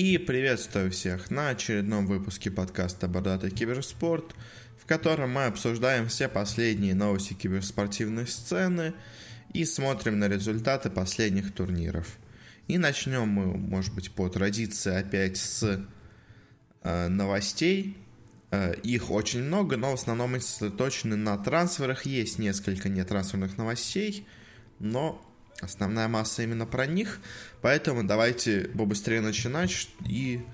И приветствую всех на очередном выпуске подкаста «Бородатый киберспорт», в котором мы обсуждаем все последние новости киберспортивной сцены и смотрим на результаты последних турниров. И начнем мы, может быть, по традиции опять с э, новостей. Э, их очень много, но в основном сосредоточены на трансферах. Есть несколько нетрансферных новостей, но основная масса именно про них. Поэтому давайте побыстрее начинать и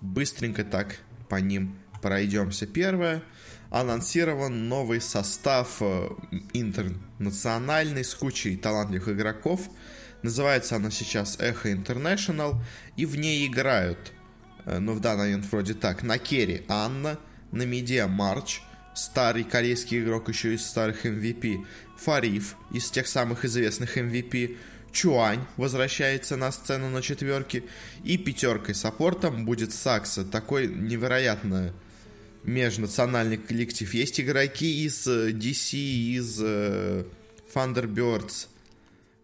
быстренько так по ним пройдемся. Первое. Анонсирован новый состав э, интернациональный с кучей талантливых игроков. Называется она сейчас Echo International. И в ней играют, э, ну в данный момент вроде так, на керри Анна, на миде Марч, старый корейский игрок еще из старых MVP, Фариф из тех самых известных MVP, Чуань возвращается на сцену на четверке, и пятеркой саппортом будет Сакса. Такой невероятно межнациональный коллектив. Есть игроки из DC, э, из э, Thunderbirds,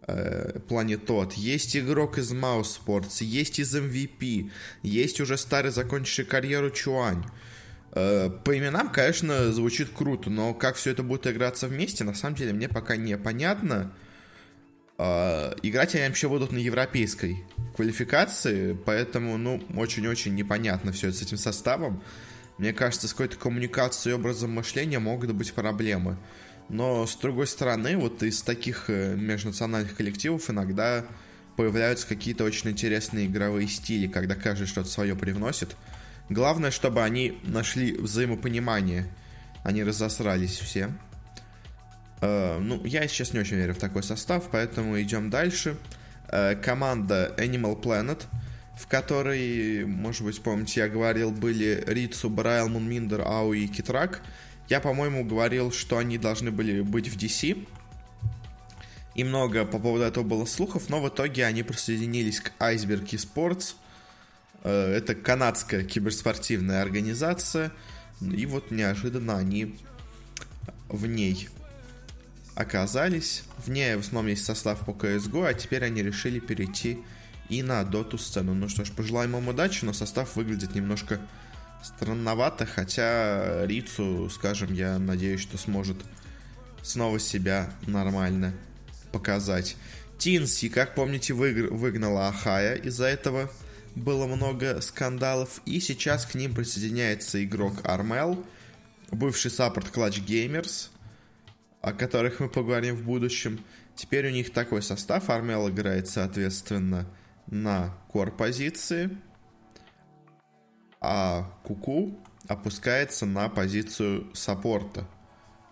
э, Планетот, есть игрок из Mouse Sports, есть из MVP, есть уже старый закончивший карьеру Чуань. Э, по именам, конечно, звучит круто, но как все это будет играться вместе, на самом деле мне пока не понятно. Э, играть они вообще будут на европейской квалификации, поэтому, ну, очень-очень непонятно все это с этим составом. Мне кажется, с какой-то коммуникацией и образом мышления могут быть проблемы. Но, с другой стороны, вот из таких э, межнациональных коллективов иногда появляются какие-то очень интересные игровые стили, когда каждый что-то свое привносит. Главное, чтобы они нашли взаимопонимание. Они разосрались все. Uh, ну, я сейчас не очень верю в такой состав, поэтому идем дальше. Uh, команда Animal Planet, в которой, может быть, помните, я говорил, были Рицу, Брайлмун, Мунминдер, Ауи и Китрак. Я, по-моему, говорил, что они должны были быть в DC. И много по поводу этого было слухов, но в итоге они присоединились к Iceberg Э, это канадская киберспортивная организация. И вот неожиданно они в ней оказались. В ней в основном есть состав по CSGO, а теперь они решили перейти и на доту сцену. Ну что ж, пожелаем им удачи, но состав выглядит немножко странновато, хотя Рицу, скажем, я надеюсь, что сможет снова себя нормально показать. Тинси, как помните, выгнала Ахая из-за этого было много скандалов, и сейчас к ним присоединяется игрок Армел, бывший саппорт Clutch Gamers, о которых мы поговорим в будущем. Теперь у них такой состав. Армел играет, соответственно, на кор-позиции, а Куку опускается на позицию саппорта.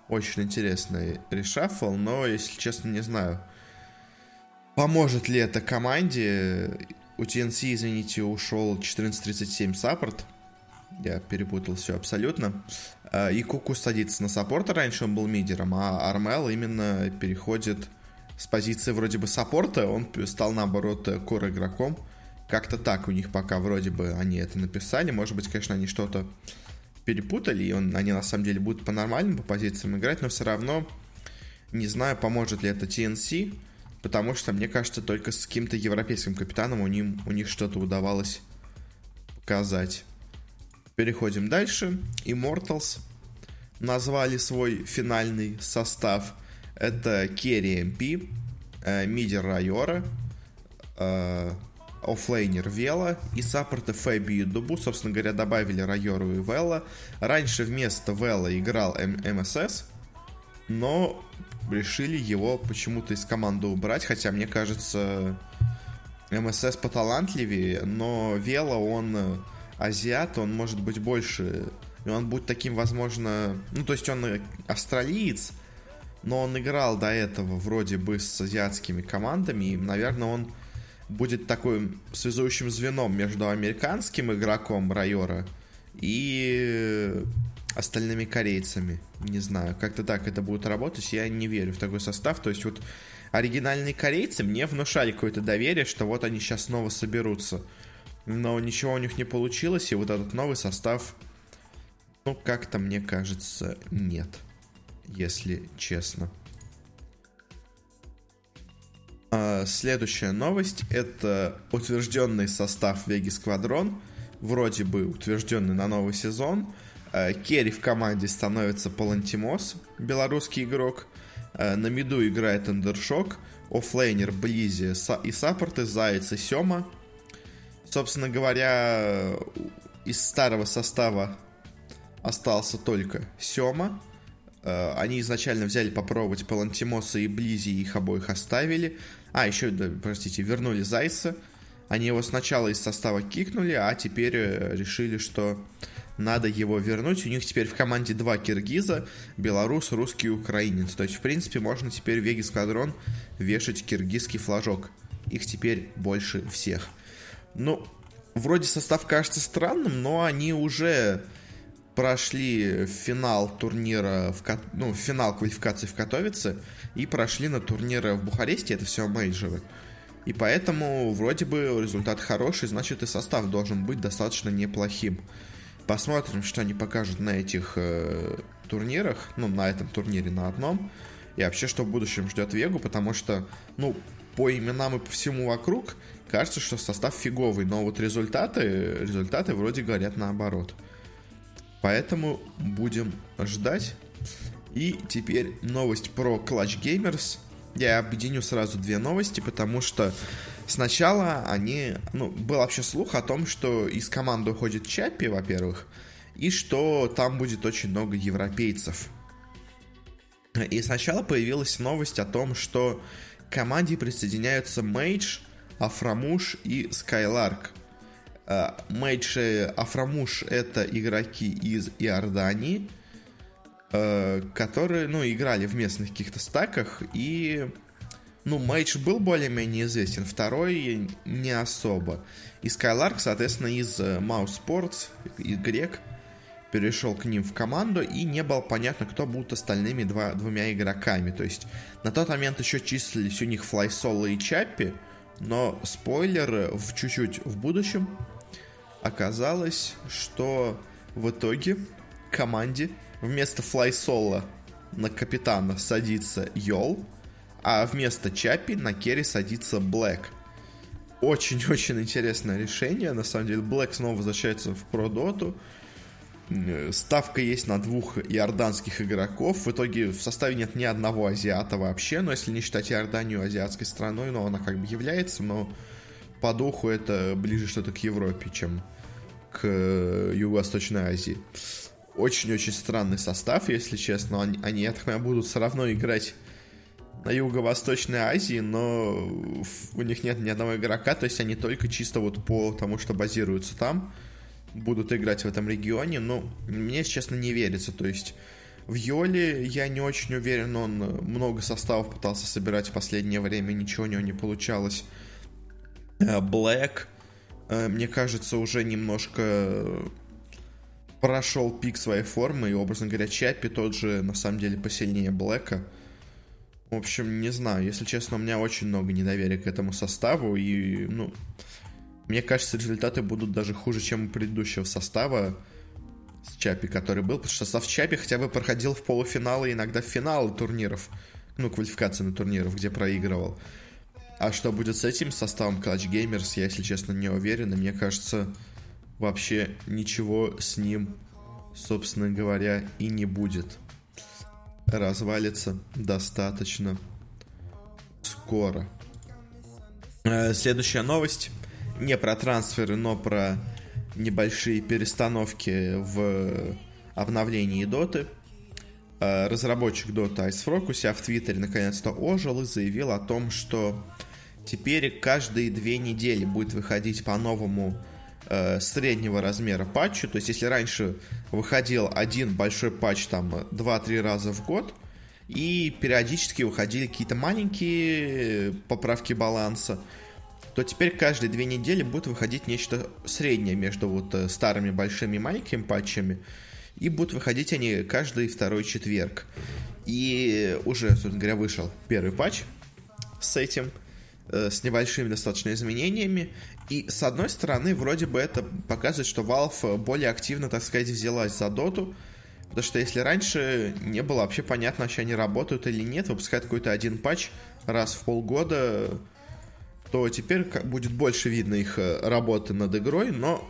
Очень интересный решафл, но, если честно, не знаю, поможет ли это команде у TNC, извините, ушел 1437 саппорт. Я перепутал все абсолютно. А, и Куку садится на саппорта. Раньше он был мидером, а Армел именно переходит с позиции вроде бы саппорта. Он стал, наоборот, кор игроком. Как-то так у них пока вроде бы они это написали. Может быть, конечно, они что-то перепутали, и он, они на самом деле будут по-нормальным по позициям играть, но все равно не знаю, поможет ли это TNC потому что, мне кажется, только с каким-то европейским капитаном у, ним, у них что-то удавалось показать. Переходим дальше. Immortals назвали свой финальный состав. Это carry MP, э, Мидер Райора, э, оффлейнер Вела и саппорты Febby и DuBu, собственно говоря, добавили Райору и Вела. Раньше вместо Вела играл МСС, но решили его почему-то из команды убрать, хотя мне кажется, МСС поталантливее, но Вела, он э, азиат, он может быть больше, и он будет таким, возможно, ну, то есть он австралиец, но он играл до этого вроде бы с азиатскими командами, и, наверное, он будет такой связующим звеном между американским игроком Райора и остальными корейцами. Не знаю, как-то так это будет работать. Я не верю в такой состав. То есть вот оригинальные корейцы мне внушали какое-то доверие, что вот они сейчас снова соберутся. Но ничего у них не получилось, и вот этот новый состав, ну, как-то, мне кажется, нет. Если честно. А, следующая новость — это утвержденный состав Веги Сквадрон, вроде бы утвержденный на новый сезон. А, carry в команде становится Palantimos, белорусский игрок. А, на миду играет Эндершок, оффлейнер Близи и саппорты Заяц и Сема. Собственно говоря, из старого состава остался только Сема. Они изначально взяли попробовать Палантимоса и Близи, их обоих оставили. А, еще, да, простите, вернули Зайца. Они его сначала из состава кикнули, а теперь э, решили, что надо его вернуть. У них теперь в команде два киргиза, белорус, русский и украинец. То есть, в принципе, можно теперь в Веги Скадрон вешать киргизский флажок. Их теперь больше всех. Ну, вроде состав кажется странным, но они уже прошли финал турнира, в, ну, финал квалификации в Катовице и прошли на турниры в Бухаресте, это все мейджеры. И поэтому вроде бы результат хороший, значит и состав должен быть достаточно неплохим. Посмотрим, что они покажут на этих э, турнирах, ну, на этом турнире, на одном. И вообще, что в будущем ждет Вегу, потому что, ну, по именам и по всему вокруг, кажется, что состав фиговый, но вот результаты, результаты вроде говорят наоборот. Поэтому будем ждать. И теперь новость про Clutch Gamers. Я объединю сразу две новости, потому что сначала они... Ну, был вообще слух о том, что из команды уходит Чаппи, во-первых, и что там будет очень много европейцев. И сначала появилась новость о том, что к команде присоединяются Мейдж, Афрамуш и Скайларк. Мейдж и Афрамуш это игроки из Иордании, Э, которые, ну, играли в местных каких-то стаках, и, ну, Мейдж был более-менее известен, второй не особо. И Скайларк, соответственно, из э, Mouse Sports, и Грек, перешел к ним в команду, и не было понятно, кто будут остальными два, двумя игроками. То есть на тот момент еще числились у них Флайсоло и Чаппи, но спойлер, в чуть-чуть в будущем оказалось, что в итоге команде вместо флайсола на капитана садится Йол, а вместо Чапи на керри садится Блэк. Очень-очень интересное решение. На самом деле, Блэк снова возвращается в Продоту. Ставка есть на двух иорданских игроков. В итоге в составе нет ни одного азиата вообще. Но если не считать Иорданию азиатской страной, но она как бы является, но по духу это ближе что-то к Европе, чем к Юго-Восточной Азии очень-очень странный состав, если честно. Они, они, я так понимаю, будут все равно играть на Юго-Восточной Азии, но у них нет ни одного игрока, то есть они только чисто вот по тому, что базируются там, будут играть в этом регионе. Но мне, честно, не верится. То есть в Йоле я не очень уверен, он много составов пытался собирать в последнее время, ничего у него не получалось. Блэк, э, мне кажется, уже немножко прошел пик своей формы, и, образно говоря, Чаппи тот же, на самом деле, посильнее Блэка. В общем, не знаю, если честно, у меня очень много недоверия к этому составу, и, ну, мне кажется, результаты будут даже хуже, чем у предыдущего состава с Чапи, который был, потому что состав Чапи хотя бы проходил в полуфиналы, иногда в финалы турниров, ну, квалификации на турниров, где проигрывал. А что будет с этим составом Clutch Gamers, я, если честно, не уверен, и мне кажется, вообще ничего с ним, собственно говоря, и не будет. Развалится достаточно скоро. Э, следующая новость. Не про трансферы, но про небольшие перестановки в обновлении доты. Э, разработчик Dota Icefrog у себя в Твиттере наконец-то ожил и заявил о том, что теперь каждые две недели будет выходить по новому э, среднего размера патчу. То есть, если раньше выходил один большой патч там 2-3 раза в год, и периодически выходили какие-то маленькие поправки баланса, то теперь каждые две недели будет выходить нечто среднее между вот э, старыми большими и маленькими патчами, и будут выходить они каждый второй четверг. И уже, собственно говоря, вышел первый патч с этим, э, с небольшими достаточно изменениями. И с одной стороны, вроде бы это показывает, что Valve более активно, так сказать, взялась за доту. Потому что если раньше не было вообще понятно, вообще они работают или нет, выпускают какой-то один патч раз в полгода, то теперь будет больше видно их э, работы над игрой, но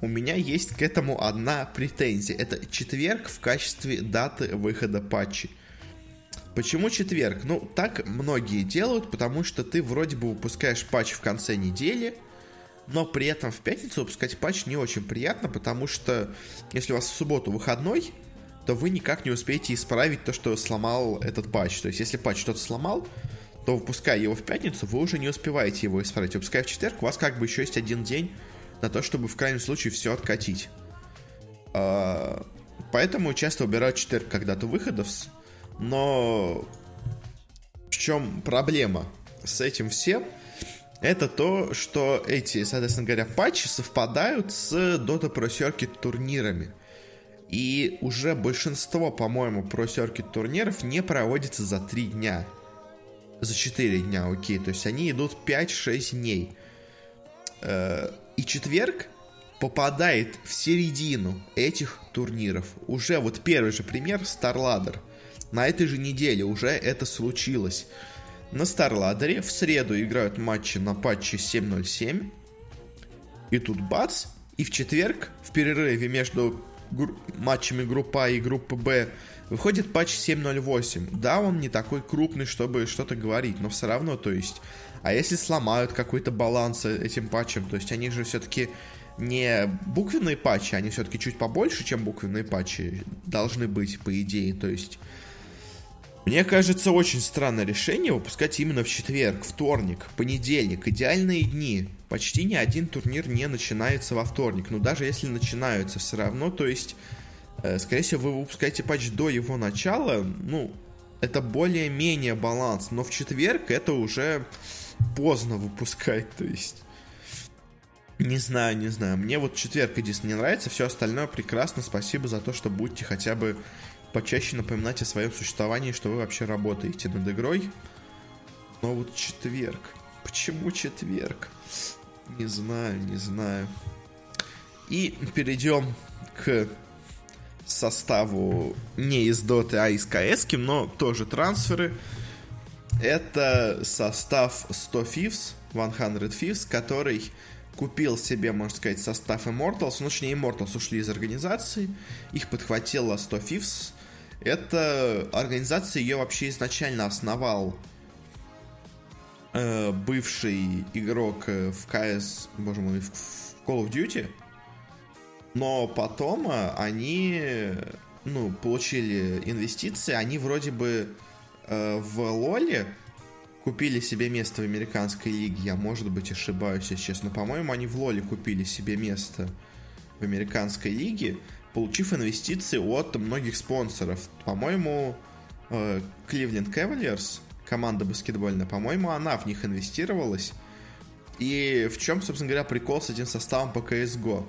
у меня есть к этому одна претензия. Это четверг в качестве даты выхода патчей. Почему четверг? Ну, так многие делают, потому что ты вроде бы выпускаешь патч в конце недели, но при этом в пятницу выпускать патч не очень приятно, потому что если у вас в субботу выходной, то вы никак не успеете исправить то, что сломал этот патч. То есть, если патч что-то сломал, то выпуская его в пятницу, вы уже не успеваете его исправить. Выпуская в четверг, у вас как бы еще есть один день на то, чтобы в крайнем случае все откатить. А, поэтому часто убирают четверг когда-то выходов, но в чем проблема с этим всем? Это то, что эти, соответственно говоря, патчи совпадают с Dota Pro Circuit турнирами. И уже большинство, по-моему, Pro Circuit турниров не проводится за 3 дня. За 4 дня, окей. То есть они идут 5-6 дней. Э, и четверг попадает в середину этих турниров. Уже вот первый же пример StarLadder. На этой же неделе уже это случилось. На StarLadder в среду играют матчи на патче 7.07. И тут бац, и в четверг, в перерыве между гру- матчами группа А и группы Б, выходит патч 7.08. Да, он не такой крупный, чтобы что-то говорить, но все равно, то есть... А если сломают какой-то баланс этим патчем, то есть они же все-таки не буквенные патчи, они все-таки чуть побольше, чем буквенные патчи должны быть, по идее, то есть мне кажется, очень странное решение выпускать именно в четверг, вторник, понедельник, идеальные дни. Почти ни один турнир не начинается во вторник. Но даже если начинаются, все равно, то есть, э, скорее всего, вы выпускаете патч до его начала, ну, это более-менее баланс. Но в четверг это уже поздно выпускать, то есть... Не знаю, не знаю. Мне вот четверг единственное не нравится, все остальное прекрасно. Спасибо за то, что будете хотя бы почаще напоминать о своем существовании, что вы вообще работаете над игрой. Но вот четверг. Почему четверг? Не знаю, не знаю. И перейдем к составу не из Доты, а из КС, но тоже трансферы. Это состав 100 Thieves, 100 Thieves, который купил себе, можно сказать, состав Immortals. Ну, точнее, Immortals ушли из организации. Их подхватила 100 Thieves. Эта организация ее вообще изначально основал э, бывший игрок э, в CS, боже мой, в Call of Duty. Но потом э, они, ну, получили инвестиции, они вроде бы э, в Лоле купили себе место в американской лиге. Я, может быть, ошибаюсь, если честно. По-моему, они в Лоле купили себе место в американской лиге получив инвестиции от многих спонсоров. По-моему, Кливленд э, Cavaliers, команда баскетбольная, по-моему, она в них инвестировалась. И в чем, собственно говоря, прикол с этим составом по CSGO?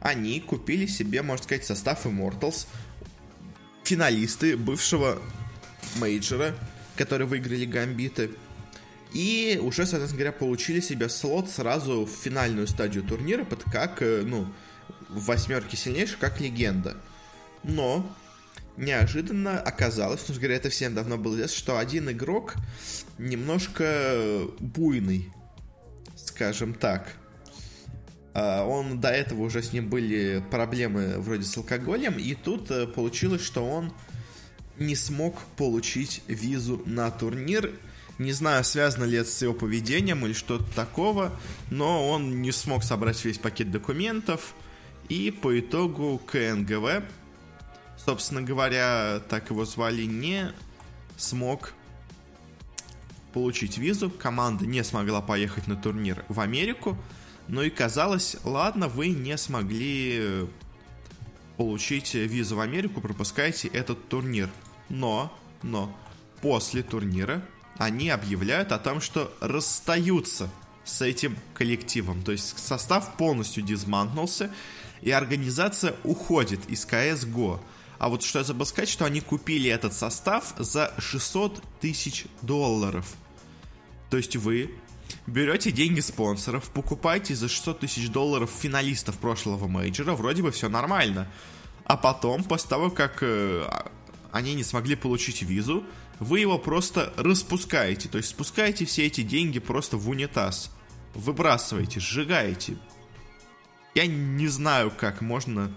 Они купили себе, можно сказать, состав Immortals, финалисты бывшего мейджора, которые выиграли гамбиты, и уже, соответственно говоря, получили себе слот сразу в финальную стадию турнира, под как, э, ну, в восьмерке сильнейших как легенда. Но неожиданно оказалось, ну, говоря, это всем давно было известно, что один игрок немножко буйный, скажем так. А, он до этого уже с ним были проблемы вроде с алкоголем, и тут э, получилось, что он не смог получить визу на турнир. Не знаю, связано ли это с его поведением или что-то такого, но он не смог собрать весь пакет документов, и по итогу КНГВ, собственно говоря, так его звали, не смог получить визу. Команда не смогла поехать на турнир в Америку. Ну и казалось, ладно, вы не смогли получить визу в Америку, пропускайте этот турнир. Но, но, после турнира они объявляют о том, что расстаются с этим коллективом. То есть состав полностью дизмантнулся, и организация уходит из CSGO. А вот что я забыл сказать, что они купили этот состав за 600 тысяч долларов. То есть вы берете деньги спонсоров, покупаете за 600 тысяч долларов финалистов прошлого мейджора, вроде бы все нормально. А потом, после того, как э, а, они не смогли получить визу, вы его просто распускаете, то есть спускаете все эти деньги просто в унитаз, выбрасываете, сжигаете. Я не знаю, как можно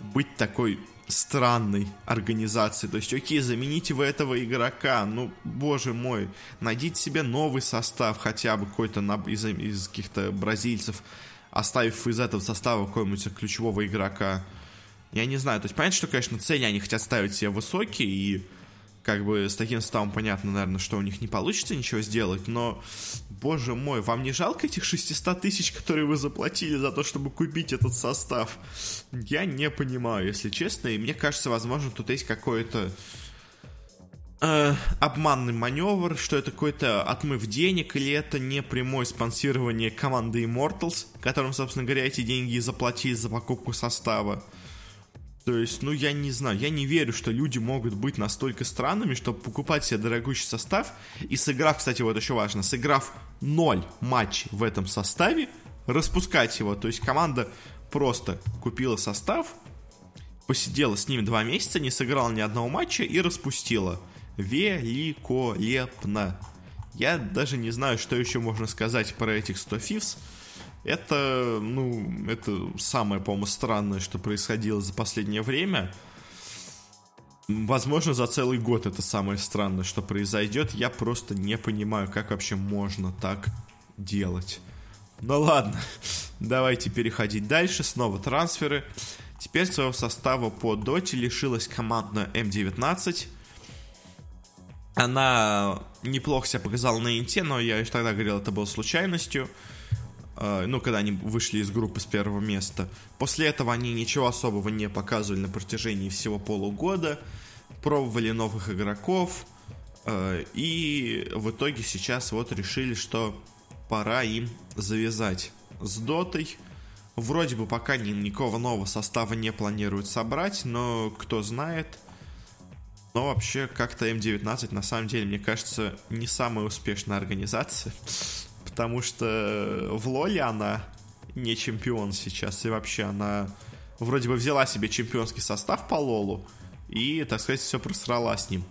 быть такой странной организацией. То есть, окей, замените вы этого игрока, ну, боже мой, найдите себе новый состав, хотя бы какой-то из, из каких-то бразильцев, оставив из этого состава какого-нибудь ключевого игрока. Я не знаю, то есть понятно, что, конечно, цели они хотят ставить себе высокие, и как бы с таким составом понятно, наверное, что у них не получится ничего сделать, но, боже мой, вам не жалко этих 600 тысяч, которые вы заплатили за то, чтобы купить этот состав? Я не понимаю, если честно, и мне кажется, возможно, тут есть какой-то э, обманный маневр, что это какой-то отмыв денег, или это не прямое спонсирование команды Immortals, которым, собственно говоря, эти деньги заплатили за покупку состава. То есть, ну, я не знаю, я не верю, что люди могут быть настолько странными, чтобы покупать себе дорогущий состав и сыграв, кстати, вот еще важно, сыграв ноль матчей в этом составе, распускать его. То есть команда просто купила состав, посидела с ними два месяца, не сыграла ни одного матча и распустила. Великолепно. Я даже не знаю, что еще можно сказать про этих 100 фифс. Это, ну, это самое, по-моему, странное, что происходило за последнее время. Возможно, за целый год это самое странное, что произойдет. Я просто не понимаю, как вообще можно так делать. Ну ладно, давайте переходить дальше. Снова трансферы. Теперь своего состава по доте лишилась командная М19. Она неплохо себя показала на инте, но я еще тогда говорил, это было случайностью. Э, ну, когда они вышли из группы с первого места. После этого они ничего особого не показывали на протяжении всего полугода, пробовали новых игроков, э, и в итоге сейчас вот решили, что пора им завязать с дотой. Вроде бы пока ни, никакого нового состава не планируют собрать, но кто знает. Но вообще как-то М19 на самом деле, мне кажется, не самая успешная организация потому что в Лоле она не чемпион сейчас, и вообще она вроде бы взяла себе чемпионский состав по Лолу, и, так сказать, все просрала с ним.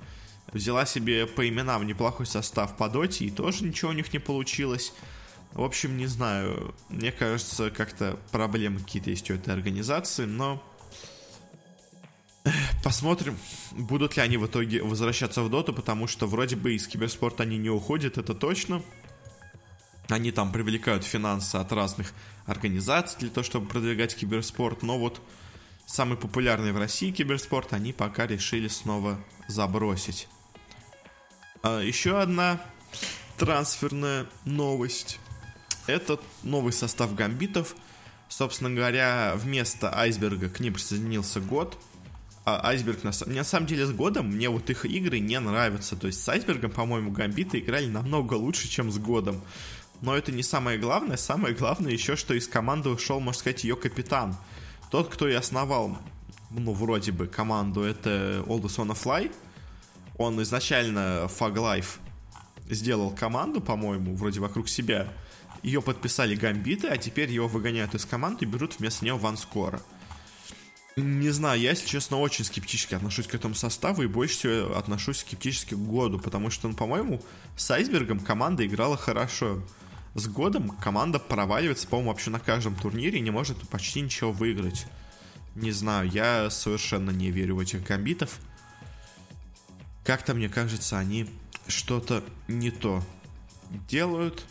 Взяла себе по именам неплохой состав по Доте, и тоже ничего у них не получилось. В общем, не знаю, мне кажется, как-то проблемы какие-то есть у этой организации, но Посмотрим, будут ли они в итоге возвращаться в доту, потому что вроде бы из киберспорта они не уходят, это точно. Они там привлекают финансы от разных организаций для того, чтобы продвигать киберспорт. Но вот самый популярный в России киберспорт они пока решили снова забросить. А еще одна трансферная новость. Это новый состав гамбитов. Собственно говоря, вместо Айсберга к ним присоединился год. А Айсберг, на, на самом деле, с годом мне вот их игры не нравятся. То есть с Айсбергом, по-моему, гамбиты играли намного лучше, чем с годом. Но это не самое главное. Самое главное еще, что из команды ушел, можно сказать, ее капитан. Тот, кто и основал, ну, вроде бы, команду, это Aldous on Fly. Он изначально Fog Life сделал команду, по-моему, вроде вокруг себя. Ее подписали гамбиты, а теперь его выгоняют из команды и берут вместо него Ван Скора. Не знаю, я, если честно, очень скептически отношусь к этому составу и больше всего отношусь скептически к году, потому что, ну, по-моему, с Айсбергом команда играла хорошо с годом команда проваливается, по-моему, вообще на каждом турнире и не может почти ничего выиграть. Не знаю, я совершенно не верю в этих гамбитов. Как-то, мне кажется, они что-то не то делают.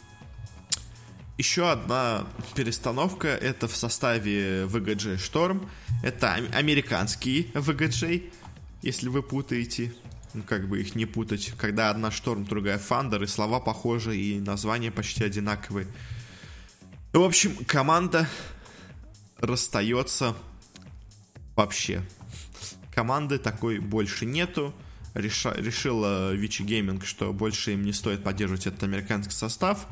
Еще одна перестановка, это в составе VGJ Storm. Это американский VGJ, если вы путаете как бы их не путать, когда одна шторм, другая Thunder, и слова похожи, и названия почти одинаковые. В общем, команда расстается вообще. Команды такой больше нету. Реша, решила Vici Gaming, что больше им не стоит поддерживать этот американский состав.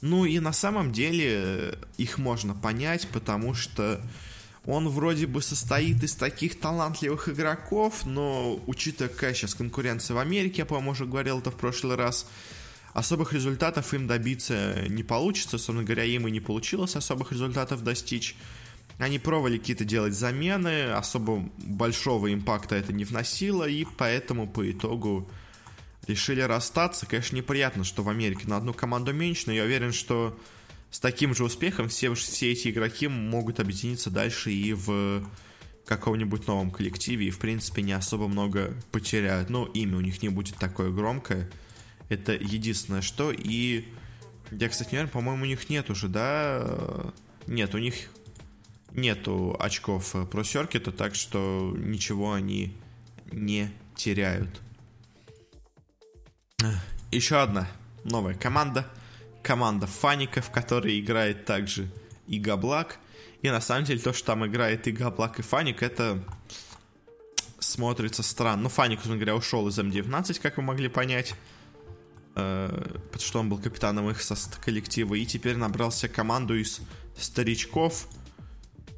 Ну и на самом деле их можно понять, потому что он вроде бы состоит из таких талантливых игроков, но учитывая какая сейчас конкуренция в Америке, я, по-моему, уже говорил это в прошлый раз, особых результатов им добиться не получится. Собственно говоря, им и не получилось особых результатов достичь. Они пробовали какие-то делать замены, особо большого импакта это не вносило, и поэтому по итогу решили расстаться. Конечно, неприятно, что в Америке на одну команду меньше, но я уверен, что с таким же успехом все, все эти игроки могут объединиться дальше и в каком-нибудь новом коллективе, и, в принципе, не особо много потеряют. Но имя у них не будет такое громкое. Это единственное, что. И я, кстати, не уверен, по-моему, у них нет уже, да? Нет, у них нету очков про Серкета, так что ничего они не теряют. Еще одна новая команда. Команда фаников, которая играет также и Габлак. И на самом деле то, что там играет и Габлак, и Фаник, это смотрится странно. Ну, Фаник, собственно говоря, ушел из М19, как вы могли понять. Э, потому что он был капитаном их коллектива. И теперь набрался команду из старичков.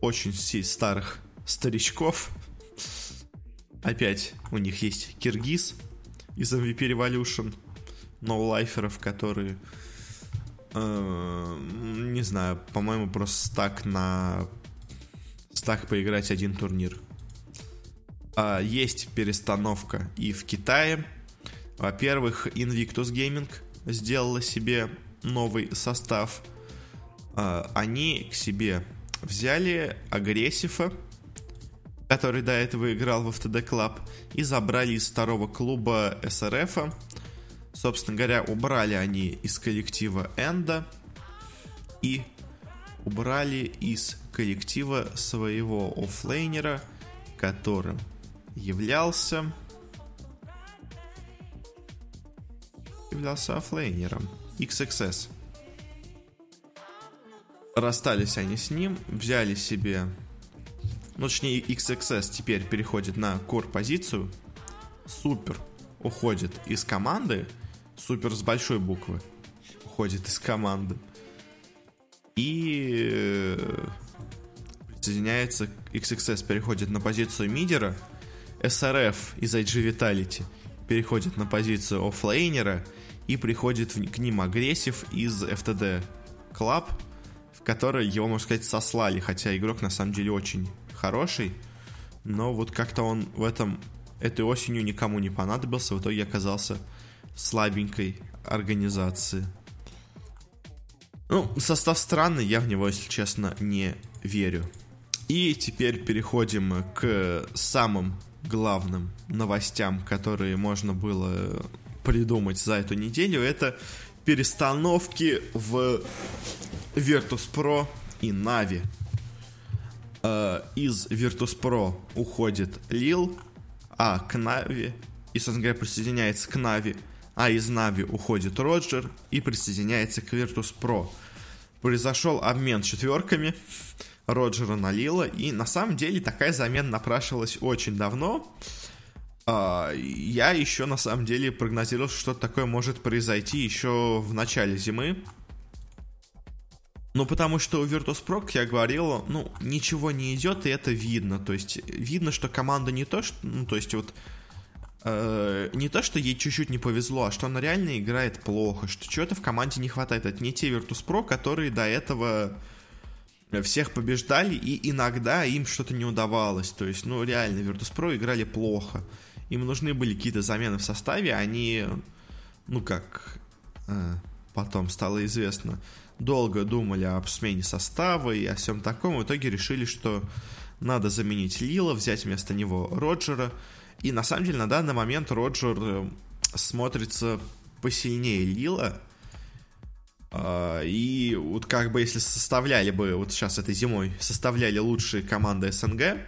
Очень старых старичков. Опять у них есть Киргиз из MVP Revolution. Ноулайферов, которые... Э, не знаю, по-моему, просто так на... Стак поиграть один турнир. А, есть перестановка и в Китае. Во-первых, Invictus Gaming сделала себе новый состав. А, они к себе взяли Агрессива, который до этого играл в FTD Club, и забрали из второго клуба СРФ. Собственно говоря, убрали они из коллектива Энда и убрали из коллектива своего оффлейнера, которым являлся являлся оффлейнером XXS. Расстались они с ним, взяли себе ну, точнее, XXS теперь переходит на core позицию. Супер уходит из команды. Супер с большой буквы уходит из команды. И э, присоединяется XXS, переходит на позицию мидера. SRF из IG Vitality переходит на позицию оффлейнера и приходит к ним агрессив из FTD Club, в который его, можно сказать, сослали, хотя игрок на самом деле очень хороший, но вот как-то он в этом этой осенью никому не понадобился, в итоге оказался слабенькой организации. Ну, состав странный, я в него, если честно, не верю. И теперь переходим к самым главным новостям, которые можно было придумать за эту неделю. Это перестановки в Virtus.pro и Navi. Э, из Virtus.pro уходит Лил, а к Нави, и, собственно говоря, присоединяется к Нави, а из Нави уходит Роджер и присоединяется к Virtus.pro. Произошел обмен четверками Роджера на Лила, и на самом деле такая замена напрашивалась очень давно. Uh, я еще на самом деле прогнозировал, что такое может произойти еще в начале зимы. Ну, потому что у Virtus.pro, как я говорил, ну, ничего не идет, и это видно. То есть, видно, что команда не то, что... Ну, то есть, вот... Э, не то, что ей чуть-чуть не повезло, а что она реально играет плохо, что чего-то в команде не хватает. Это не те Virtus.pro, которые до этого всех побеждали, и иногда им что-то не удавалось. То есть, ну, реально, Virtus.pro играли плохо. Им нужны были какие-то замены в составе, они, ну, как э, потом стало известно, долго думали об смене состава и о всем таком. В итоге решили, что надо заменить Лила, взять вместо него Роджера. И на самом деле на данный момент Роджер э, смотрится посильнее Лила. А, и вот как бы если составляли бы, вот сейчас этой зимой, составляли лучшие команды СНГ,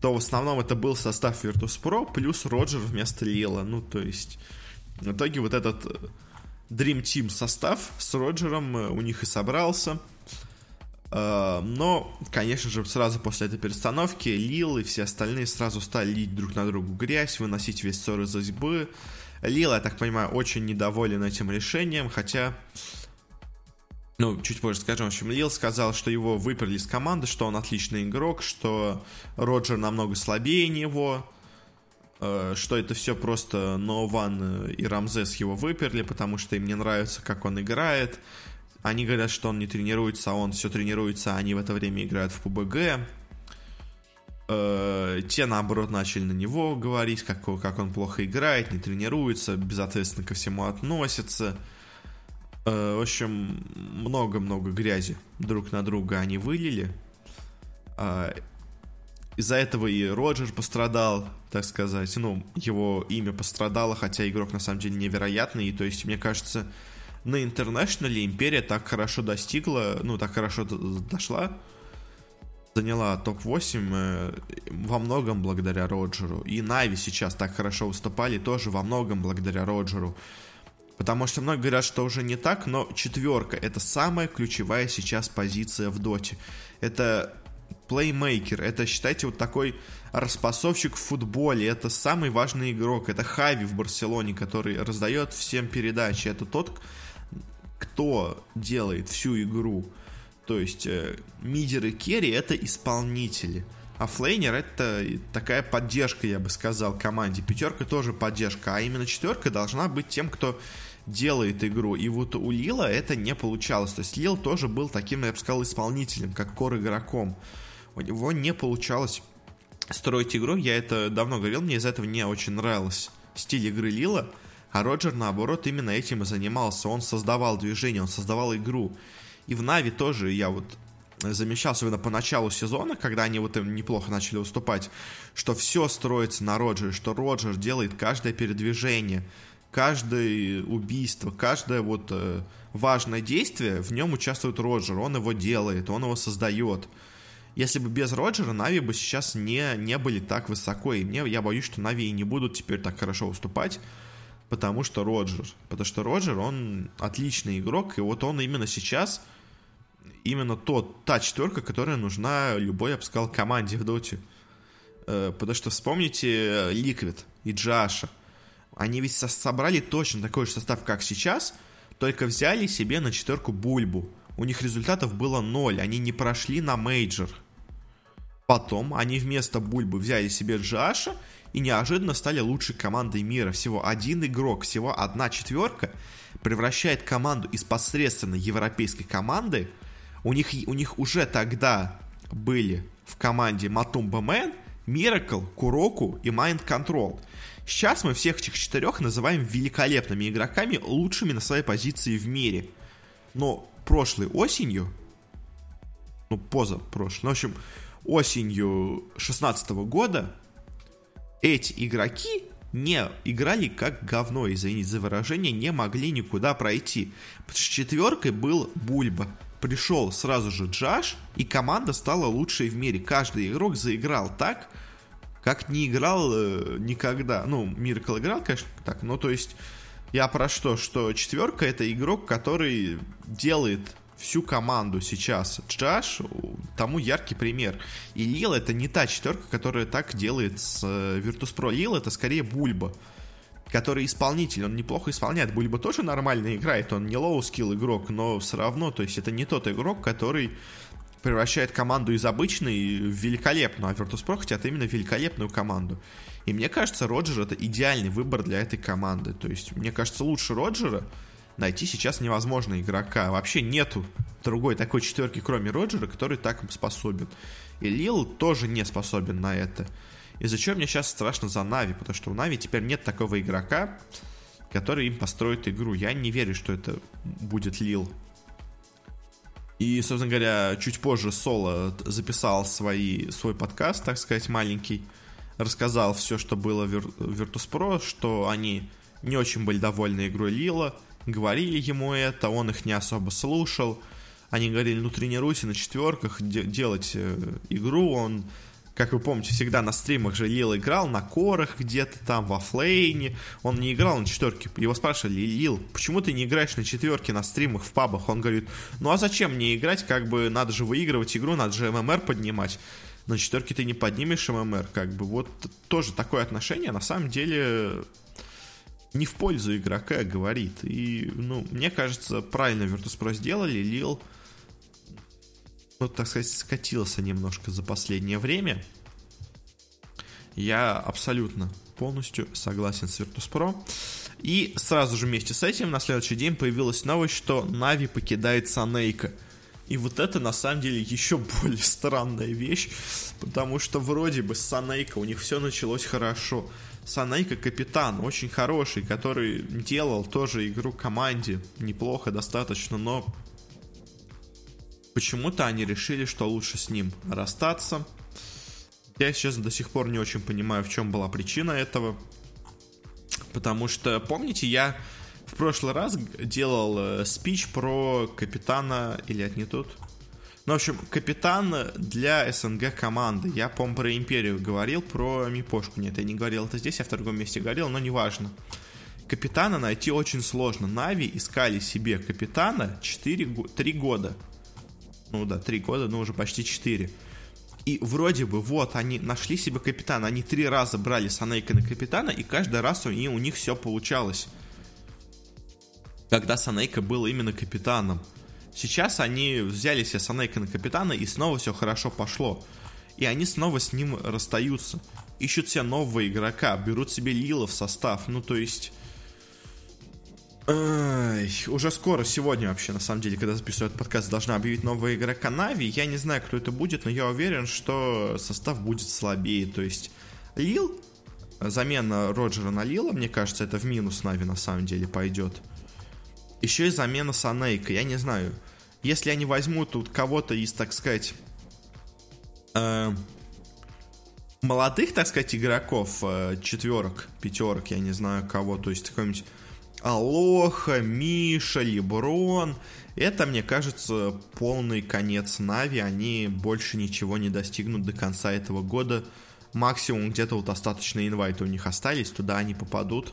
то в основном это был состав Virtus.pro плюс Роджер вместо Лила. Ну, то есть, в итоге вот этот Dream Team состав с Роджером э, у них и собрался. Э, но, конечно же, сразу после этой перестановки Лил и все остальные сразу стали лить друг на другу грязь, выносить весь ссор из избы. Лил, я так понимаю, очень недоволен этим решением, хотя... Ну, чуть позже скажем. В общем, Лил сказал, что его выперли из команды, что он отличный игрок, что Роджер намного слабее него, Э, что это все просто Ноуван и Рамзес его выперли, потому что им не нравится, как он играет. Они говорят, что он не тренируется, а он все тренируется, а они в это время играют в ПБГ. Э, те, наоборот, начали на него говорить, как, как он плохо играет, не тренируется, безответственно ко всему относится. Э, в общем, много-много грязи друг на друга они вылили. Э, из-за этого и Роджер пострадал, так сказать. Ну, его имя пострадало, хотя игрок на самом деле невероятный. И то есть, мне кажется, на интернешнале Империя так хорошо достигла, ну, так хорошо дошла, заняла топ-8 э, во многом благодаря Роджеру. И Нави сейчас так хорошо выступали тоже во многом благодаря Роджеру. Потому что многие говорят, что уже не так, но четверка это самая ключевая сейчас позиция в доте. Это плеймейкер, это, считайте, вот такой распасовщик в футболе, это самый важный игрок, это Хави в Барселоне, который раздает всем передачи, это тот, кто делает всю игру. То есть э, мидеры керри это исполнители. А флейнер это такая поддержка, я бы сказал, команде. Пятерка тоже поддержка, а именно четверка должна быть тем, кто делает игру. И вот у Лила это не получалось. То есть Лил тоже был таким, я бы сказал, исполнителем, как кор игроком. У него не получалось строить игру. Я это давно говорил, мне из этого не очень нравилось стиль игры Лила. А Роджер, наоборот, именно этим и занимался. Он создавал движение, он создавал игру. И в Нави тоже я вот замечал, особенно по началу сезона, когда они вот им неплохо начали уступать, что все строится на Роджере, что Роджер делает каждое передвижение, каждое убийство, каждое вот э, важное действие, в нем участвует Роджер, он его делает, он его создает. Если бы без Роджера Нави бы сейчас не, не были так высоко, и мне, я боюсь, что Нави и не будут теперь так хорошо уступать, потому что Роджер. Потому что Роджер, он отличный игрок, и вот он именно сейчас именно тот, та четверка, которая нужна любой, я бы сказал, команде в доте. Э, потому что вспомните Liquid и Джаша. Они ведь собрали точно такой же состав, как сейчас, только взяли себе на четверку Бульбу. У них результатов было ноль, они не прошли на мейджор. Потом они вместо Бульбы взяли себе Джаша и неожиданно стали лучшей командой мира. Всего один игрок, всего одна четверка превращает команду из посредственной европейской команды у них, у них уже тогда были в команде Matumbaman, Miracle, KuroKy и Mind Control. Сейчас мы всех этих четырех называем великолепными игроками, лучшими на своей позиции в мире. Но прошлой осенью, ну, поза прошлой, ну, в общем, осенью 16 года эти игроки не играли как говно, извините за выражение, не могли никуда пройти. С четверкой был Бульба, пришел сразу же Джаш, и команда стала лучшей в мире. Каждый игрок заиграл так, как не играл э, никогда. Ну, Миркл играл, конечно, так, но то есть я про что? Что четверка это игрок, который делает всю команду сейчас. Джаш тому яркий пример. И Лил это не та четверка, которая так делает с э, Virtus.pro. Лил это скорее Бульба который исполнитель, он неплохо исполняет. Бульба тоже нормально играет, он не low-skill игрок, но все равно, то есть это не тот игрок, который превращает команду из обычной в великолепную, а Virtus.pro хотят именно великолепную команду. И мне кажется, Роджер это идеальный выбор для этой команды. То есть, мне кажется, лучше Роджера найти сейчас невозможно игрока. Вообще нету другой такой четверки, кроме Роджера, который так способен. И Лил тоже не способен на это. Из-за чего мне сейчас страшно за Нави, потому что у Нави теперь нет такого игрока, который им построит игру. Я не верю, что это будет Лил. И, собственно говоря, чуть позже Соло записал свои, свой подкаст, так сказать, маленький. Рассказал все, что было в Virtus.pro, что они не очень были довольны игрой Лила. Говорили ему это, он их не особо слушал. Они говорили, ну тренируйся на четверках, де- делать э, игру. Он как вы помните, всегда на стримах же Лил играл на корах где-то там, во флейне. Он не играл на четверке. Его спрашивали, Лил, почему ты не играешь на четверке на стримах в пабах? Он говорит, ну а зачем мне играть? Как бы надо же выигрывать игру, надо же ММР поднимать. На четверке ты не поднимешь ММР. Как бы вот тоже такое отношение на самом деле не в пользу игрока говорит. И, ну, мне кажется, правильно Virtus.pro сделали. Лил ну, так сказать, скатился немножко за последнее время. Я абсолютно полностью согласен с Virtus.pro. И сразу же вместе с этим на следующий день появилась новость, что Нави покидает Санейка. И вот это на самом деле еще более странная вещь, потому что вроде бы с Санейко у них все началось хорошо. Санейко капитан, очень хороший, который делал тоже игру команде неплохо достаточно, но почему-то они решили, что лучше с ним расстаться. Я сейчас до сих пор не очень понимаю, в чем была причина этого. Потому что, помните, я в прошлый раз делал э, спич про капитана, или это не тут? Ну, в общем, капитан для СНГ команды. Я, по про Империю говорил, про Мипошку. Нет, я не говорил это здесь, я в другом месте говорил, но неважно. Капитана найти очень сложно. Нави искали себе капитана 4, 3 года. Ну да, 3 года, но уже почти 4. И вроде бы вот они нашли себе капитана. Они три раза брали Санейка на капитана, и каждый раз у них, у них все получалось. Когда Санейка был именно капитаном. Сейчас они взяли себе Санейка на капитана, и снова все хорошо пошло. И они снова с ним расстаются. Ищут себе нового игрока, берут себе Лила в состав. Ну, то есть... Ай, уже скоро, сегодня вообще, на самом деле, когда записываю этот подкаст, должна объявить нового игрока Нави. Я не знаю, кто это будет, но я уверен, что состав будет слабее. То есть Лил, замена Роджера на Лила, мне кажется, это в минус Нави на самом деле пойдет. Еще и замена Санейка, я не знаю. Если они возьмут тут кого-то из, так сказать, э, молодых, так сказать, игроков, э, четверок, пятерок, я не знаю кого, то есть какой-нибудь Алоха, Миша, Леброн. Это, мне кажется, полный конец Нави. Они больше ничего не достигнут до конца этого года. Максимум где-то вот остаточные инвайты у них остались, туда они попадут.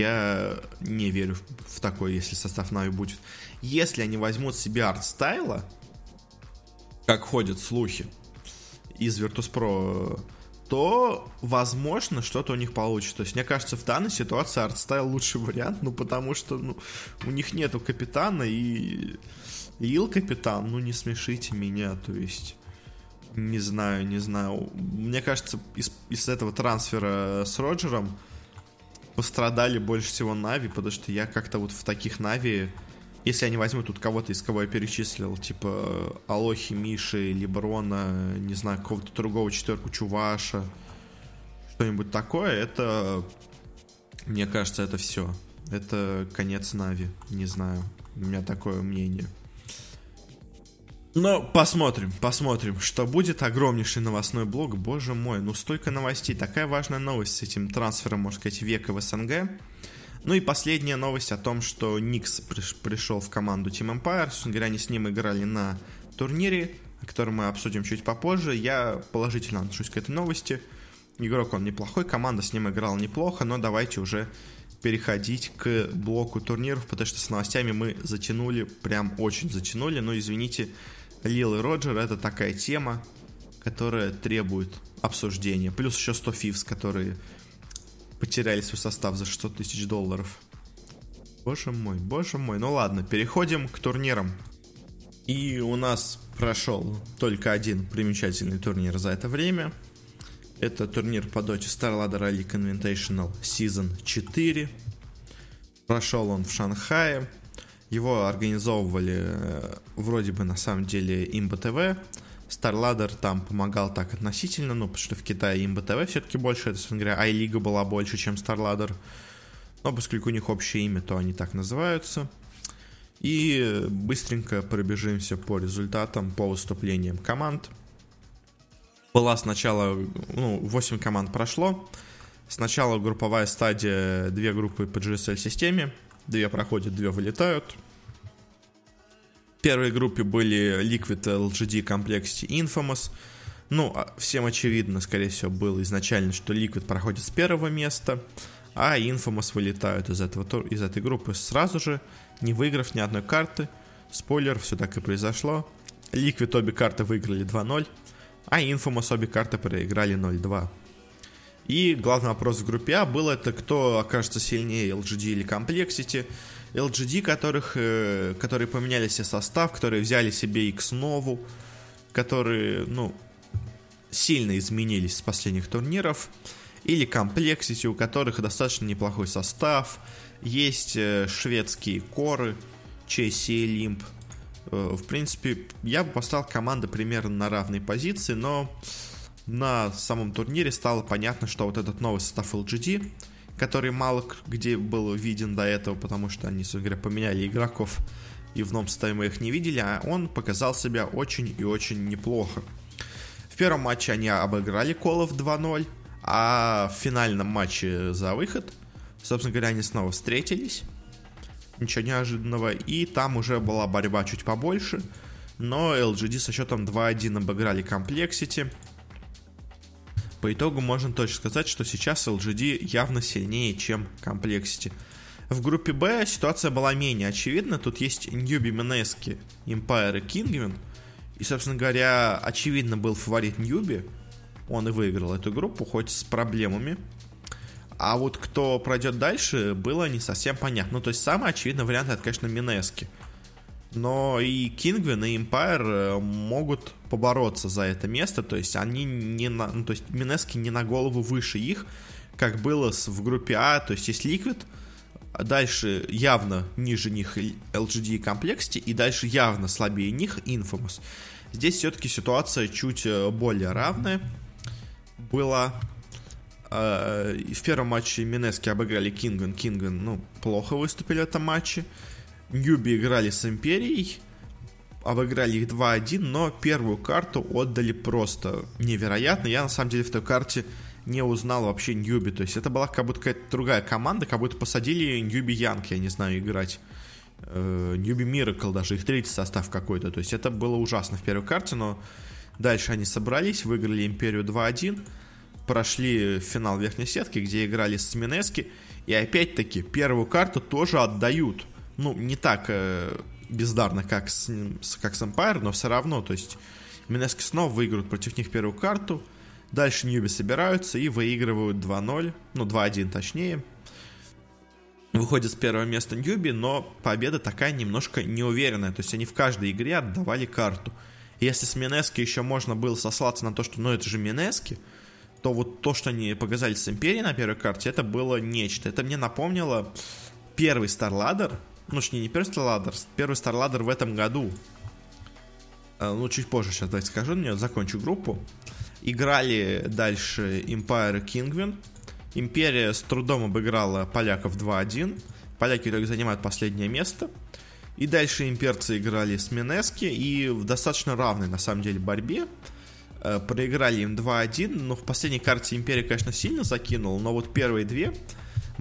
Я не верю в такое, если состав Нави будет. Если они возьмут себе Artstyle а, как ходят слухи, из Virtus.pro то, возможно, что-то у них получится. То есть, мне кажется, в данной ситуации Artstyle лучший вариант, ну, потому что, ну, у них нету капитана, и Ил капитан, ну, не смешите меня, то есть, не знаю, не знаю. Мне кажется, из, из этого трансфера с Роджером пострадали больше всего Нави, потому что я как-то вот в таких Нави если они возьмут тут кого-то, из кого я перечислил, типа Алохи, Миши, Леброна, не знаю, какого-то другого четверку Чуваша, что-нибудь такое, это, мне кажется, это все. Это конец Нави, не знаю. У меня такое мнение. Но посмотрим, посмотрим, что будет. Огромнейший новостной блок, боже мой, ну столько новостей. Такая важная новость с этим трансфером, можно сказать, века в СНГ. Ну и последняя новость о том, что Никс приш- пришел в команду Team Empire. Собственно говоря, они с ним играли на турнире, о котором мы обсудим чуть попозже. Я положительно отношусь к этой новости. Игрок он неплохой, команда с ним играла неплохо, но давайте уже переходить к блоку турниров, потому что с новостями мы затянули, прям очень затянули. Но извините, Лил и Роджер это такая тема, которая требует обсуждения. Плюс еще 100 фивс, которые потеряли свой состав за 600 тысяч долларов. Боже мой, боже мой. Ну ладно, переходим к турнирам. И у нас прошел только один примечательный турнир за это время. Это турнир по доте StarLadder Rally Invitational Season 4. Прошел он в Шанхае. Его организовывали э, вроде бы на самом деле Имба ТВ. StarLadder там помогал так относительно, ну, потому что в Китае имба ТВ все-таки больше, это, собственно говоря, iLiga была больше, чем StarLadder. Но поскольку у них общее имя, то они так называются. И быстренько пробежимся по результатам, по выступлениям команд. Была сначала, ну, 8 команд прошло. Сначала групповая стадия, две группы по GSL-системе. Две проходят, две вылетают. В первой группе были Liquid, LGD, Complexity, Infamous. Ну, а всем очевидно, скорее всего, было изначально, что Liquid проходит с первого места, а Infamous вылетают из, этого, из этой группы сразу же, не выиграв ни одной карты. Спойлер, все так и произошло. Liquid обе карты выиграли 2-0, а Infamous обе карты проиграли 0-2. И главный вопрос в группе А был это, кто окажется сильнее, LGD или Complexity. LGD, которых, э, которые поменяли себе состав, которые взяли себе X нову, которые, ну, сильно изменились с последних турниров, или Complexity, у которых достаточно неплохой состав, есть э, шведские коры, Чеси и Лимп, Э, в принципе, я бы поставил команды примерно на равной позиции, но на самом турнире стало понятно, что вот этот новый состав LGD, который мало где был виден до этого, потому что они, собственно говоря, поменяли игроков, и в новом составе мы их не видели, а он показал себя очень и очень неплохо. В первом матче они обыграли Колов 2-0, а в финальном матче за выход, собственно говоря, они снова встретились. Ничего неожиданного. И там уже была борьба чуть побольше. Но LGD со счетом 2-1 обыграли Complexity. По итогу можно точно сказать, что сейчас LGD явно сильнее, чем Complexity. В группе Б ситуация была менее очевидна. Тут есть Ньюби Минески, Empire и Kingwin. И, собственно говоря, очевидно был фаворит Ньюби. Он и выиграл эту группу, хоть с проблемами. А вот кто пройдет дальше, было не совсем понятно. Ну, то есть самый очевидный вариант это, конечно, Минески. Но и Кингвин, и Empire э, могут побороться за это место. То есть они не на... Ну, то есть Минески не на голову выше их, как было в группе А. То есть есть а дальше явно ниже них LGD и Complexity, и дальше явно слабее них Infamous. Здесь все-таки ситуация чуть э, более равная была. Э, в первом матче Минески обыграли Кингвин. Кингвин, ну, плохо выступили в этом матче. Ньюби играли с Империей. Обыграли их 2-1, но первую карту отдали просто невероятно. Я, на самом деле, в той карте не узнал вообще Ньюби. То есть это была как будто какая-то другая команда, как будто посадили Ньюби Янки, я не знаю, играть. Э, Ньюби Миракл даже, их третий состав какой-то. То есть это было ужасно в первой карте, но дальше они собрались, выиграли Империю 2-1, прошли финал верхней сетки, где играли с Минески, и опять-таки первую карту тоже отдают. Ну, не так э, бездарно, как с, как с Empire, но все равно, то есть Минески снова выиграют против них первую карту, Дальше Ньюби собираются и выигрывают 2-0, ну 2-1 точнее. Выходит с первого места Ньюби, но победа такая немножко неуверенная. То есть они в каждой игре отдавали карту. Если с Минески еще можно было сослаться на то, что ну это же Минески, то вот то, что они показали с Империей на первой карте, это было нечто. Это мне напомнило первый StarLadder, ну, не, не первый StarLadder, первый StarLadder в этом году. Э, ну, чуть позже сейчас давайте скажу, мне закончу группу. Играли дальше Empire и Kingwin. Империя с трудом обыграла поляков 2-1. Поляки итоге занимают последнее место. И дальше имперцы играли с Минески и в достаточно равной, на самом деле, борьбе. Э, проиграли им 2-1, но в последней карте Империя, конечно, сильно закинул, но вот первые две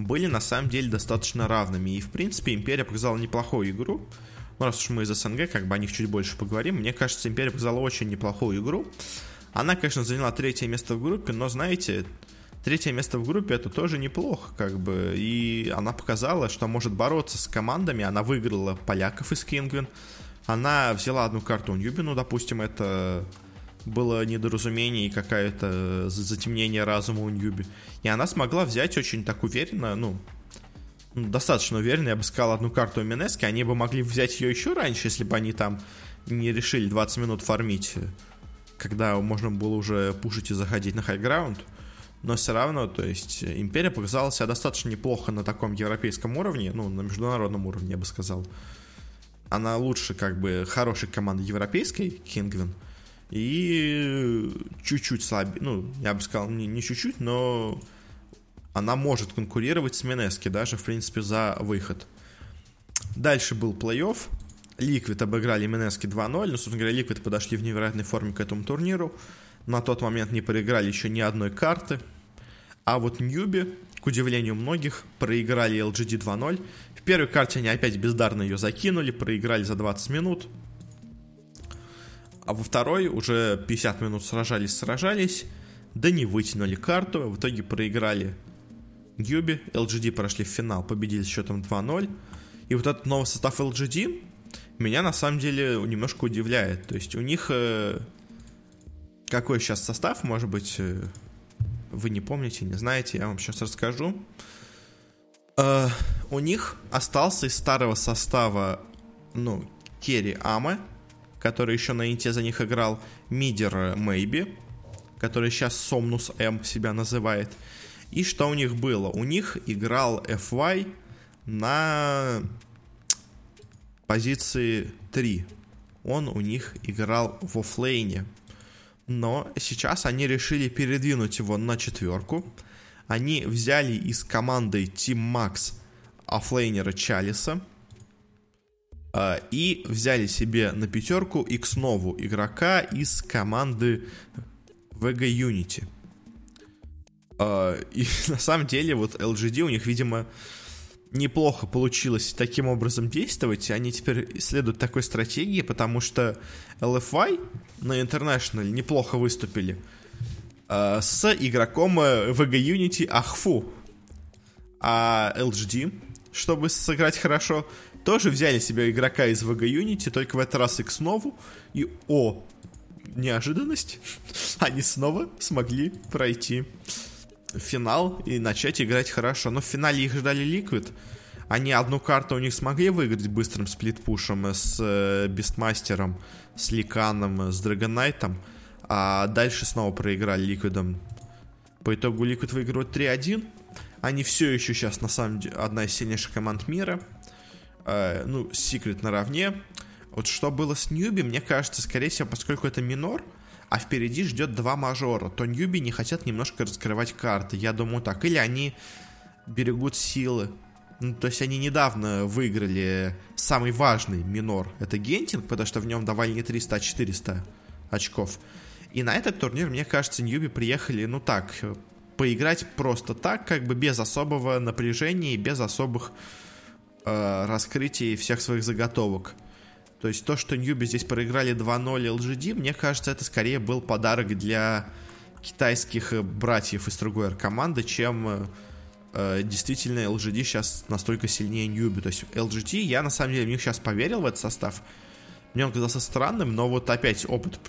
были на самом деле достаточно равными. И, в принципе, Империя показала неплохую игру. Ну, раз уж мы из СНГ, как бы о них чуть больше поговорим. Мне кажется, Империя показала очень неплохую игру. Она, конечно, заняла третье место в группе, но, знаете, третье место в группе это тоже неплохо, как бы. И она показала, что может бороться с командами. Она выиграла поляков из Кингвин. Она взяла одну карту у Ньюбину, допустим, это было недоразумение и какое-то затемнение разума у Ньюби. И она смогла взять очень так уверенно, ну, достаточно уверенно, я бы сказал, одну карту Минески. Они бы могли взять ее еще раньше, если бы они там не решили 20 минут фармить когда можно было уже пушить и заходить на хайграунд, но все равно, то есть, Империя показала себя достаточно неплохо на таком европейском уровне, ну, на международном уровне, я бы сказал. Она лучше, как бы, хорошей команды европейской, Kinguin, и чуть-чуть слабее, ну, я бы сказал, не, не чуть-чуть, но она может конкурировать с Mineski даже, в принципе, за выход. Дальше был плей-офф, Liquid обыграли Mineski 2-0, но, собственно говоря, Liquid подошли в невероятной форме к этому турниру. На тот момент не проиграли еще ни одной карты. А вот Newbee, к удивлению многих, проиграли LGD 2-0. В первой карте они опять бездарно ее закинули, проиграли за 20 минут. А во второй уже 50 минут сражались-сражались, да не вытянули карту, в итоге проиграли Ньюби, LGD прошли в финал, победили с счетом 2-0. И вот этот новый состав LGD, меня на самом деле немножко удивляет. То есть у них э, какой сейчас состав, может быть, э, вы не помните, не знаете, я вам сейчас расскажу. Э, у них остался из старого состава, ну, Керри Аме, который еще на Инте за них играл, Мидер Мэйби, который сейчас Сомнус М себя называет. И что у них было? У них играл FY на позиции 3. он у них играл в оффлейне. Но сейчас они решили передвинуть его на четверку. Они взяли из команды Team Max оффлейнера Чалиса э, и взяли себе на пятерку X-нову игрока из команды VG Unity. Э, и на самом деле вот LGD у них, видимо, неплохо получилось таким образом действовать. Они теперь следуют такой стратегии, потому что LFY на International неплохо выступили э, с игроком VG Unity Ахфу. А LGD, чтобы сыграть хорошо, тоже взяли себе игрока из VG Unity, только в этот раз X нову. И о, неожиданность, они снова смогли пройти финал и начать играть хорошо. Но в финале их ждали Liquid. Они одну карту у них смогли выиграть быстрым сплитпушем с э, Бестмастером, с Ликаном, с Драгонайтом, а дальше снова проиграли Ликвидом. По итогу Liquid выигрывает 3-1. Они все еще сейчас, на самом деле, одна из сильнейших команд мира. Э, ну, Secret наравне. Вот что было с Ньюби, мне кажется, скорее всего, поскольку это минор, а впереди ждет два мажора, то Ньюби не хотят немножко раскрывать карты. Я думаю так. Или они берегут силы. Ну, то есть они недавно выиграли самый важный минор. Это Гентинг, потому что в нем давали не 300, а 400 очков. И на этот турнир, мне кажется, Ньюби приехали, ну так, поиграть просто так, как бы без особого напряжения и без особых э, раскрытий всех своих заготовок. То есть то, что Ньюби здесь проиграли 2-0 LGD, мне кажется, это скорее был подарок для китайских э, братьев из другой команды, чем э, э действительно LGD сейчас настолько сильнее Ньюби. То есть LGD, я на самом деле в них сейчас поверил в этот состав. Мне он казался странным, но вот опять опыт,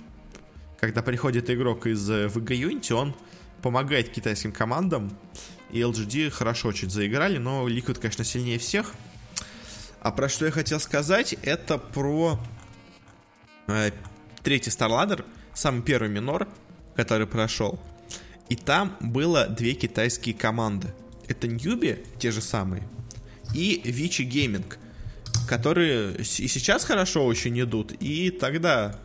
когда приходит игрок из VG э, Unity, он помогает китайским командам. И LGD хорошо очень заиграли, но Liquid, конечно, сильнее всех – а про что я хотел сказать, это про э, третий StarLadder, самый первый минор, который прошел. И там было две китайские команды. Это Ньюби, те же самые, и Vici Gaming, которые и сейчас хорошо очень идут, и тогда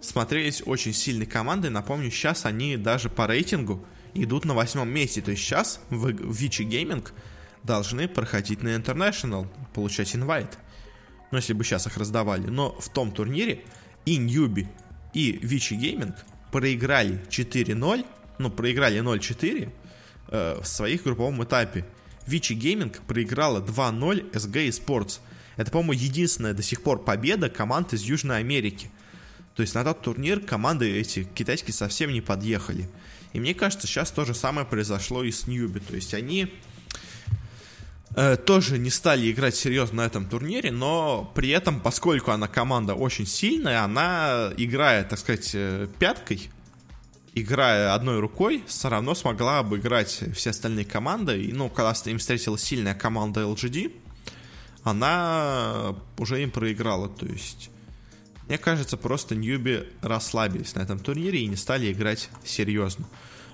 смотрелись очень сильной командой. Напомню, сейчас они даже по рейтингу идут на восьмом месте. То есть сейчас в Vici Gaming должны проходить на International, получать инвайт. Ну, если бы сейчас их раздавали. Но в том турнире и Newbee, и Vici Gaming проиграли 4-0, ну, проиграли 0-4 э, в своих групповом этапе. Вичи Гейминг проиграла 2-0 SG Sports. Это, по-моему, единственная до сих пор победа команд из Южной Америки. То есть на тот турнир команды эти китайские совсем не подъехали. И мне кажется, сейчас то же самое произошло и с Ньюби. То есть они Э, тоже не стали играть серьезно на этом турнире, но при этом, поскольку она команда очень сильная, она играя, так сказать, э, пяткой, играя одной рукой, все равно смогла обыграть все остальные команды. И, ну, когда им встретилась сильная команда LGD, она уже им проиграла. То есть, мне кажется, просто Ньюби расслабились на этом турнире и не стали играть серьезно.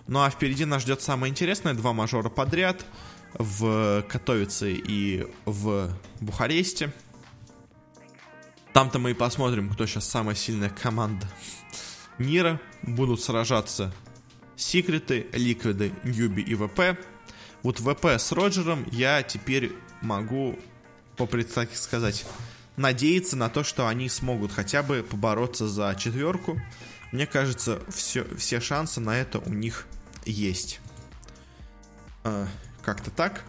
Ну а впереди нас ждет самое интересное, два мажора подряд – в Катовице и в Бухаресте. Там-то мы и посмотрим, кто сейчас самая сильная команда мира. Будут сражаться Секреты, Ликвиды, Ньюби и ВП. Вот ВП с Роджером я теперь могу, по так сказать, надеяться на то, что они смогут хотя бы побороться за четверку. Мне кажется, все, все шансы на это у них есть. Как-то так.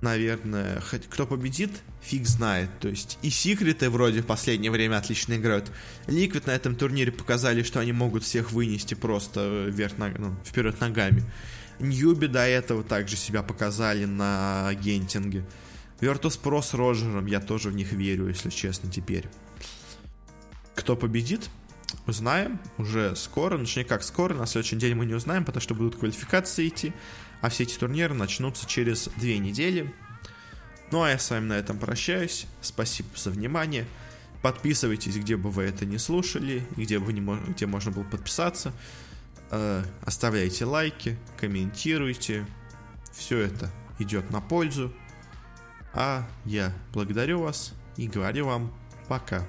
Наверное, хоть кто победит, фиг знает. То есть и секреты вроде в последнее время отлично играют. Ликвид на этом турнире показали, что они могут всех вынести просто вверх, ну, вперед ногами. Ньюби до этого также себя показали на гентинге. Virtus.pro с Роджером, я тоже в них верю, если честно, теперь. Кто победит, узнаем уже скоро. Ну, как скоро, на следующий день мы не узнаем, потому что будут квалификации идти а все эти турниры начнутся через две недели. Ну а я с вами на этом прощаюсь. Спасибо за внимание. Подписывайтесь, где бы вы это не слушали, где, бы не, где можно было подписаться. Э, оставляйте лайки, комментируйте. Все это идет на пользу. А я благодарю вас и говорю вам пока.